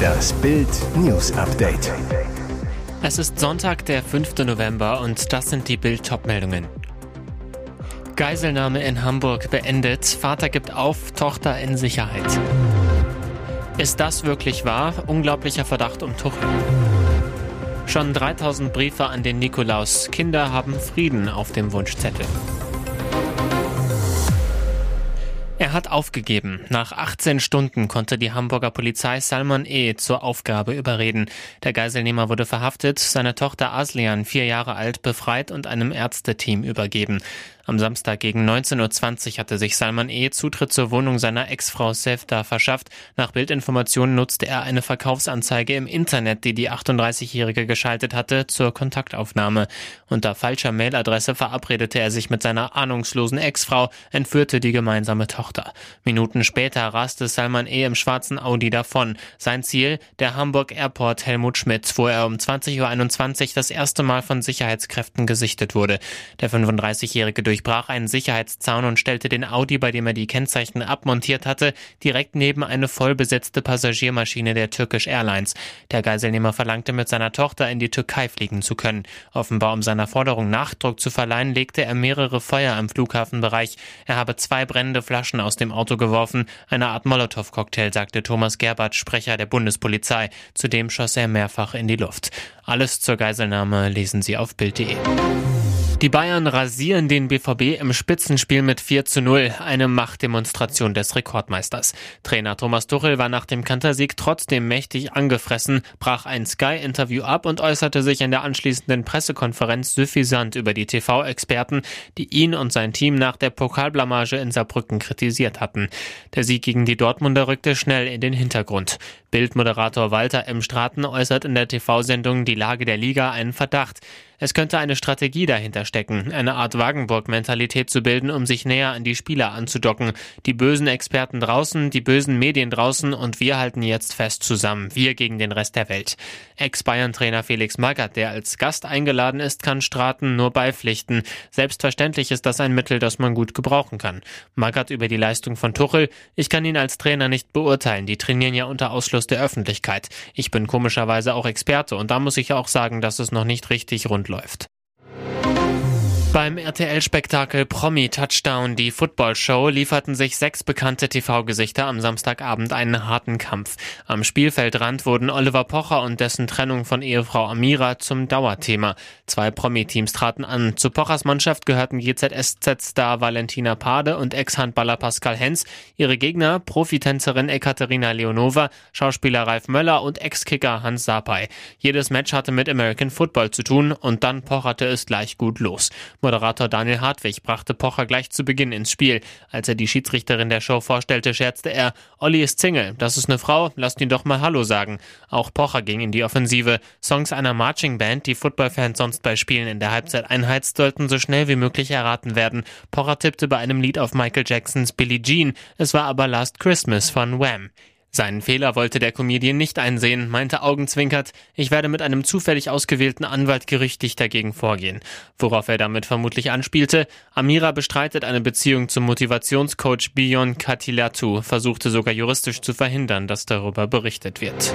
Das Bild News Update. Es ist Sonntag, der 5. November und das sind die Bild meldungen Geiselnahme in Hamburg beendet. Vater gibt auf, Tochter in Sicherheit. Ist das wirklich wahr? Unglaublicher Verdacht um Tuchel. Schon 3000 Briefe an den Nikolaus. Kinder haben Frieden auf dem Wunschzettel. Er hat aufgegeben. Nach 18 Stunden konnte die Hamburger Polizei Salman E. zur Aufgabe überreden. Der Geiselnehmer wurde verhaftet, seine Tochter Aslian, vier Jahre alt, befreit und einem Ärzteteam übergeben. Am Samstag gegen 19.20 Uhr hatte sich Salman E. Zutritt zur Wohnung seiner Ex-Frau Sefta verschafft. Nach Bildinformationen nutzte er eine Verkaufsanzeige im Internet, die die 38-Jährige geschaltet hatte, zur Kontaktaufnahme. Unter falscher Mailadresse verabredete er sich mit seiner ahnungslosen Ex-Frau, entführte die gemeinsame Tochter. Minuten später raste Salman E. im schwarzen Audi davon. Sein Ziel, der Hamburg Airport Helmut Schmidt, wo er um 20.21 Uhr das erste Mal von Sicherheitskräften gesichtet wurde. Der 35-Jährige durch durchbrach einen Sicherheitszaun und stellte den Audi, bei dem er die Kennzeichen abmontiert hatte, direkt neben eine vollbesetzte Passagiermaschine der Turkish Airlines. Der Geiselnehmer verlangte mit seiner Tochter in die Türkei fliegen zu können. Offenbar um seiner Forderung Nachdruck zu verleihen, legte er mehrere Feuer im Flughafenbereich. Er habe zwei brennende Flaschen aus dem Auto geworfen, eine Art Molotow-Cocktail, sagte Thomas Gerbert, Sprecher der Bundespolizei. Zudem schoss er mehrfach in die Luft. Alles zur Geiselnahme lesen Sie auf Bild.de. Die Bayern rasieren den BVB im Spitzenspiel mit 4 zu 0, eine Machtdemonstration des Rekordmeisters. Trainer Thomas Tuchel war nach dem Kantersieg trotzdem mächtig angefressen, brach ein Sky-Interview ab und äußerte sich in der anschließenden Pressekonferenz suffisant über die TV-Experten, die ihn und sein Team nach der Pokalblamage in Saarbrücken kritisiert hatten. Der Sieg gegen die Dortmunder rückte schnell in den Hintergrund. Bildmoderator Walter M. Straten äußert in der TV-Sendung Die Lage der Liga einen Verdacht. Es könnte eine Strategie dahinter stecken, eine Art Wagenburg-Mentalität zu bilden, um sich näher an die Spieler anzudocken. Die bösen Experten draußen, die bösen Medien draußen und wir halten jetzt fest zusammen. Wir gegen den Rest der Welt. Ex-Bayern-Trainer Felix Magath, der als Gast eingeladen ist, kann Straten nur beipflichten. Selbstverständlich ist das ein Mittel, das man gut gebrauchen kann. Magath über die Leistung von Tuchel. Ich kann ihn als Trainer nicht beurteilen. Die trainieren ja unter Ausschluss der Öffentlichkeit. Ich bin komischerweise auch Experte und da muss ich auch sagen, dass es noch nicht richtig rund läuft. Beim RTL-Spektakel Promi Touchdown, die Football-Show, lieferten sich sechs bekannte TV-Gesichter am Samstagabend einen harten Kampf. Am Spielfeldrand wurden Oliver Pocher und dessen Trennung von Ehefrau Amira zum Dauerthema. Zwei Promi-Teams traten an. Zu Pochers Mannschaft gehörten GZSZ-Star Valentina Pade und Ex-Handballer Pascal Hens. Ihre Gegner Profitänzerin Ekaterina Leonova, Schauspieler Ralf Möller und Ex-Kicker Hans Sapai. Jedes Match hatte mit American Football zu tun und dann pocherte es gleich gut los. Moderator Daniel Hartwig brachte Pocher gleich zu Beginn ins Spiel. Als er die Schiedsrichterin der Show vorstellte, scherzte er, Olli ist Single, das ist eine Frau, lasst ihn doch mal Hallo sagen. Auch Pocher ging in die Offensive. Songs einer Marching Band, die Footballfans sonst bei Spielen in der Halbzeit einheizt, sollten so schnell wie möglich erraten werden. Pocher tippte bei einem Lied auf Michael Jacksons Billie Jean, es war aber Last Christmas von Wham. Seinen Fehler wollte der Comedian nicht einsehen, meinte augenzwinkert, ich werde mit einem zufällig ausgewählten Anwalt gerichtlich dagegen vorgehen. Worauf er damit vermutlich anspielte, Amira bestreitet eine Beziehung zum Motivationscoach Bion Katilatu, versuchte sogar juristisch zu verhindern, dass darüber berichtet wird.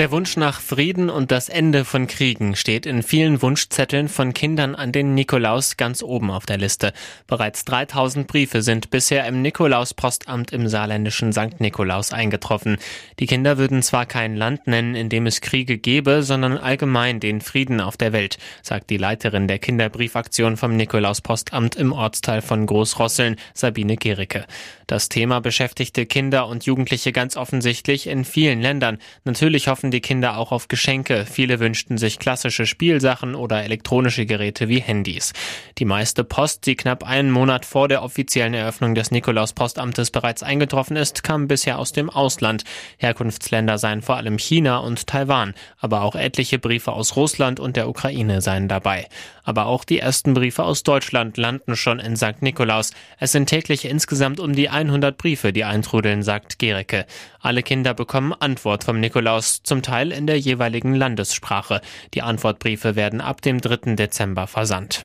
Der Wunsch nach Frieden und das Ende von Kriegen steht in vielen Wunschzetteln von Kindern an den Nikolaus ganz oben auf der Liste. Bereits 3000 Briefe sind bisher im Nikolauspostamt im saarländischen St. Nikolaus eingetroffen. Die Kinder würden zwar kein Land nennen, in dem es Kriege gebe, sondern allgemein den Frieden auf der Welt, sagt die Leiterin der Kinderbriefaktion vom Nikolauspostamt im Ortsteil von Großrosseln, Sabine Gericke. Das Thema beschäftigte Kinder und Jugendliche ganz offensichtlich in vielen Ländern. Natürlich hoffen hoffen die Kinder auch auf Geschenke. Viele wünschten sich klassische Spielsachen oder elektronische Geräte wie Handys. Die meiste Post, die knapp einen Monat vor der offiziellen Eröffnung des Nikolaus-Postamtes bereits eingetroffen ist, kam bisher aus dem Ausland. Herkunftsländer seien vor allem China und Taiwan, aber auch etliche Briefe aus Russland und der Ukraine seien dabei. Aber auch die ersten Briefe aus Deutschland landen schon in St. Nikolaus. Es sind täglich insgesamt um die 100 Briefe, die eintrudeln, sagt Gericke. Alle Kinder bekommen Antwort vom Nikolaus, zum Teil in der jeweiligen Landessprache. Die Antwortbriefe werden ab dem 3. Dezember versandt.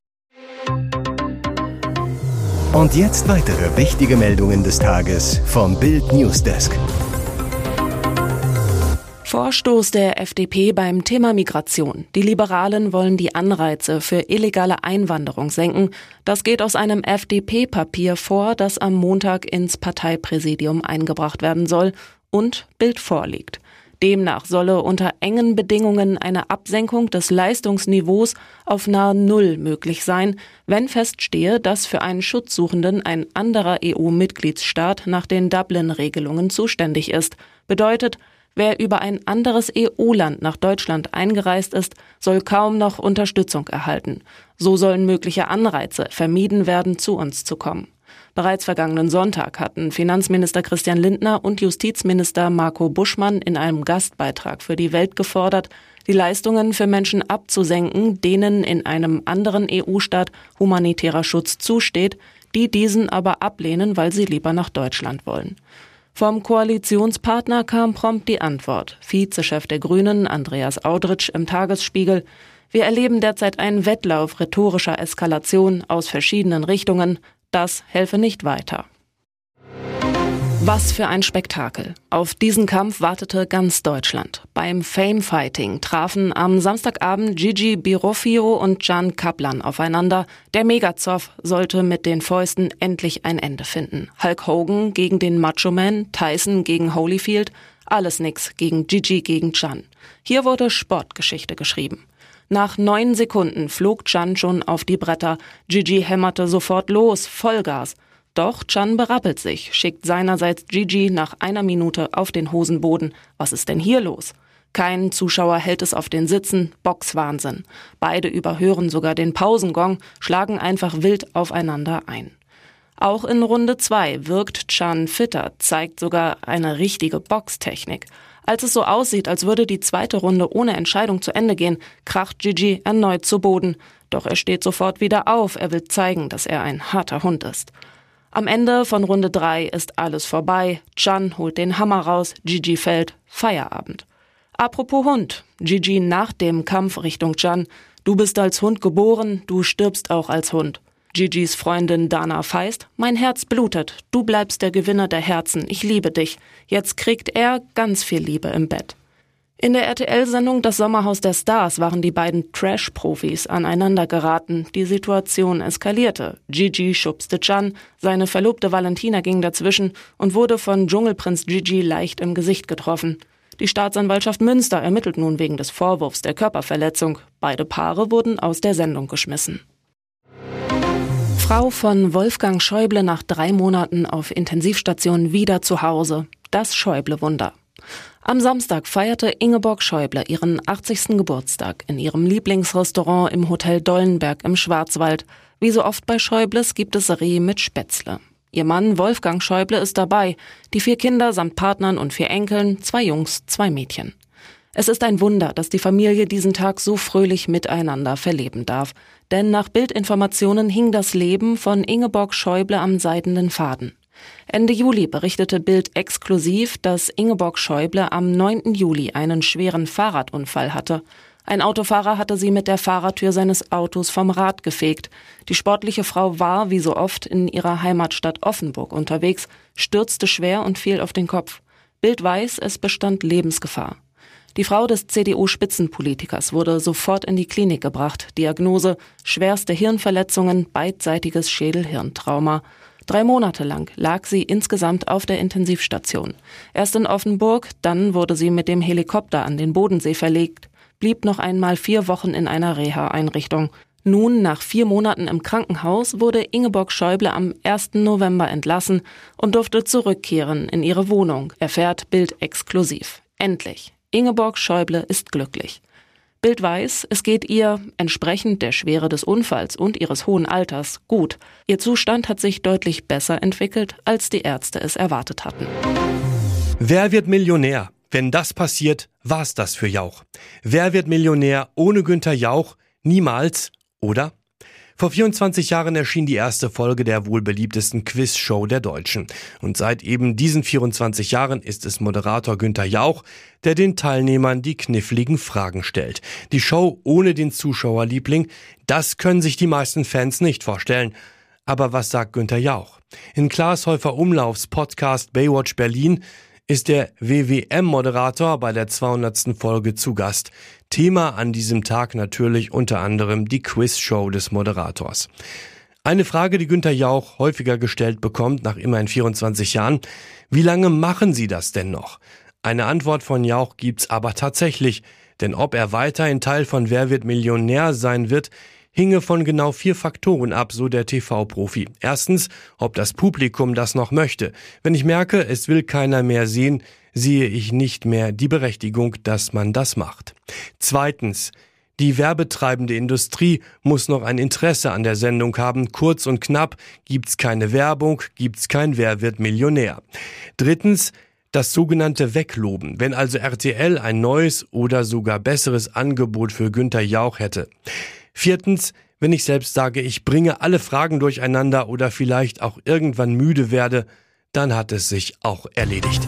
Und jetzt weitere wichtige Meldungen des Tages vom Bild Newsdesk. Vorstoß der FDP beim Thema Migration. Die Liberalen wollen die Anreize für illegale Einwanderung senken. Das geht aus einem FDP-Papier vor, das am Montag ins Parteipräsidium eingebracht werden soll und Bild vorliegt. Demnach solle unter engen Bedingungen eine Absenkung des Leistungsniveaus auf nahe Null möglich sein, wenn feststehe, dass für einen Schutzsuchenden ein anderer EU-Mitgliedsstaat nach den Dublin-Regelungen zuständig ist. Bedeutet, Wer über ein anderes EU-Land nach Deutschland eingereist ist, soll kaum noch Unterstützung erhalten. So sollen mögliche Anreize vermieden werden, zu uns zu kommen. Bereits vergangenen Sonntag hatten Finanzminister Christian Lindner und Justizminister Marco Buschmann in einem Gastbeitrag für die Welt gefordert, die Leistungen für Menschen abzusenken, denen in einem anderen EU-Staat humanitärer Schutz zusteht, die diesen aber ablehnen, weil sie lieber nach Deutschland wollen. Vom Koalitionspartner kam prompt die Antwort. Vizechef der Grünen, Andreas Audritsch, im Tagesspiegel. Wir erleben derzeit einen Wettlauf rhetorischer Eskalation aus verschiedenen Richtungen. Das helfe nicht weiter. Was für ein Spektakel. Auf diesen Kampf wartete ganz Deutschland. Beim Fame Fighting trafen am Samstagabend Gigi Birofio und Jan Kaplan aufeinander. Der Megazoff sollte mit den Fäusten endlich ein Ende finden. Hulk Hogan gegen den Macho Man, Tyson gegen Holyfield, alles nix gegen Gigi gegen Jan. Hier wurde Sportgeschichte geschrieben. Nach neun Sekunden flog Jan schon auf die Bretter. Gigi hämmerte sofort los, Vollgas. Doch Chan berappelt sich, schickt seinerseits Gigi nach einer Minute auf den Hosenboden. Was ist denn hier los? Kein Zuschauer hält es auf den Sitzen, Boxwahnsinn. Beide überhören sogar den Pausengong, schlagen einfach wild aufeinander ein. Auch in Runde 2 wirkt Chan fitter, zeigt sogar eine richtige Boxtechnik. Als es so aussieht, als würde die zweite Runde ohne Entscheidung zu Ende gehen, kracht Gigi erneut zu Boden. Doch er steht sofort wieder auf, er will zeigen, dass er ein harter Hund ist. Am Ende von Runde 3 ist alles vorbei. Chan holt den Hammer raus, Gigi fällt, Feierabend. Apropos Hund. Gigi nach dem Kampf Richtung Chan. Du bist als Hund geboren, du stirbst auch als Hund. Gigis Freundin Dana Feist, mein Herz blutet, du bleibst der Gewinner der Herzen, ich liebe dich. Jetzt kriegt er ganz viel Liebe im Bett. In der RTL-Sendung Das Sommerhaus der Stars waren die beiden Trash-Profis aneinander geraten. Die Situation eskalierte. Gigi schubste Chan, seine Verlobte Valentina ging dazwischen und wurde von Dschungelprinz Gigi leicht im Gesicht getroffen. Die Staatsanwaltschaft Münster ermittelt nun wegen des Vorwurfs der Körperverletzung. Beide Paare wurden aus der Sendung geschmissen. Frau von Wolfgang Schäuble nach drei Monaten auf Intensivstation wieder zu Hause. Das Schäuble-Wunder. Am Samstag feierte Ingeborg Schäuble ihren 80. Geburtstag in ihrem Lieblingsrestaurant im Hotel Dollenberg im Schwarzwald. Wie so oft bei Schäubles gibt es Reh mit Spätzle. Ihr Mann Wolfgang Schäuble ist dabei, die vier Kinder samt Partnern und vier Enkeln, zwei Jungs, zwei Mädchen. Es ist ein Wunder, dass die Familie diesen Tag so fröhlich miteinander verleben darf. Denn nach Bildinformationen hing das Leben von Ingeborg Schäuble am seidenen Faden. Ende Juli berichtete Bild exklusiv, dass Ingeborg Schäuble am 9. Juli einen schweren Fahrradunfall hatte. Ein Autofahrer hatte sie mit der Fahrertür seines Autos vom Rad gefegt. Die sportliche Frau war, wie so oft, in ihrer Heimatstadt Offenburg unterwegs, stürzte schwer und fiel auf den Kopf. Bild weiß, es bestand Lebensgefahr. Die Frau des CDU-Spitzenpolitikers wurde sofort in die Klinik gebracht. Diagnose schwerste Hirnverletzungen, beidseitiges Schädelhirntrauma. Drei Monate lang lag sie insgesamt auf der Intensivstation. Erst in Offenburg, dann wurde sie mit dem Helikopter an den Bodensee verlegt, blieb noch einmal vier Wochen in einer Reha-Einrichtung. Nun, nach vier Monaten im Krankenhaus, wurde Ingeborg Schäuble am 1. November entlassen und durfte zurückkehren in ihre Wohnung, erfährt Bild exklusiv. Endlich. Ingeborg Schäuble ist glücklich. Bild weiß, es geht ihr, entsprechend der Schwere des Unfalls und ihres hohen Alters, gut. Ihr Zustand hat sich deutlich besser entwickelt, als die Ärzte es erwartet hatten. Wer wird Millionär? Wenn das passiert, war's das für Jauch. Wer wird Millionär ohne Günther Jauch? Niemals, oder? Vor 24 Jahren erschien die erste Folge der wohl beliebtesten Quizshow der Deutschen. Und seit eben diesen 24 Jahren ist es Moderator Günther Jauch, der den Teilnehmern die kniffligen Fragen stellt. Die Show ohne den Zuschauerliebling, das können sich die meisten Fans nicht vorstellen. Aber was sagt Günther Jauch? In Klaas Häufer Umlaufs Podcast Baywatch Berlin ist der WWM-Moderator bei der 200. Folge zu Gast. Thema an diesem Tag natürlich unter anderem die Quizshow des Moderators. Eine Frage, die Günther Jauch häufiger gestellt bekommt, nach immerhin 24 Jahren. Wie lange machen Sie das denn noch? Eine Antwort von Jauch gibt's aber tatsächlich. Denn ob er weiterhin Teil von Wer wird Millionär sein wird, hinge von genau vier Faktoren ab, so der TV-Profi. Erstens, ob das Publikum das noch möchte. Wenn ich merke, es will keiner mehr sehen, sehe ich nicht mehr die Berechtigung, dass man das macht. Zweitens, die werbetreibende Industrie muss noch ein Interesse an der Sendung haben. Kurz und knapp, gibt's keine Werbung, gibt's kein Wer wird Millionär. Drittens, das sogenannte Wegloben, wenn also RTL ein neues oder sogar besseres Angebot für Günther Jauch hätte. Viertens, wenn ich selbst sage, ich bringe alle Fragen durcheinander oder vielleicht auch irgendwann müde werde, dann hat es sich auch erledigt.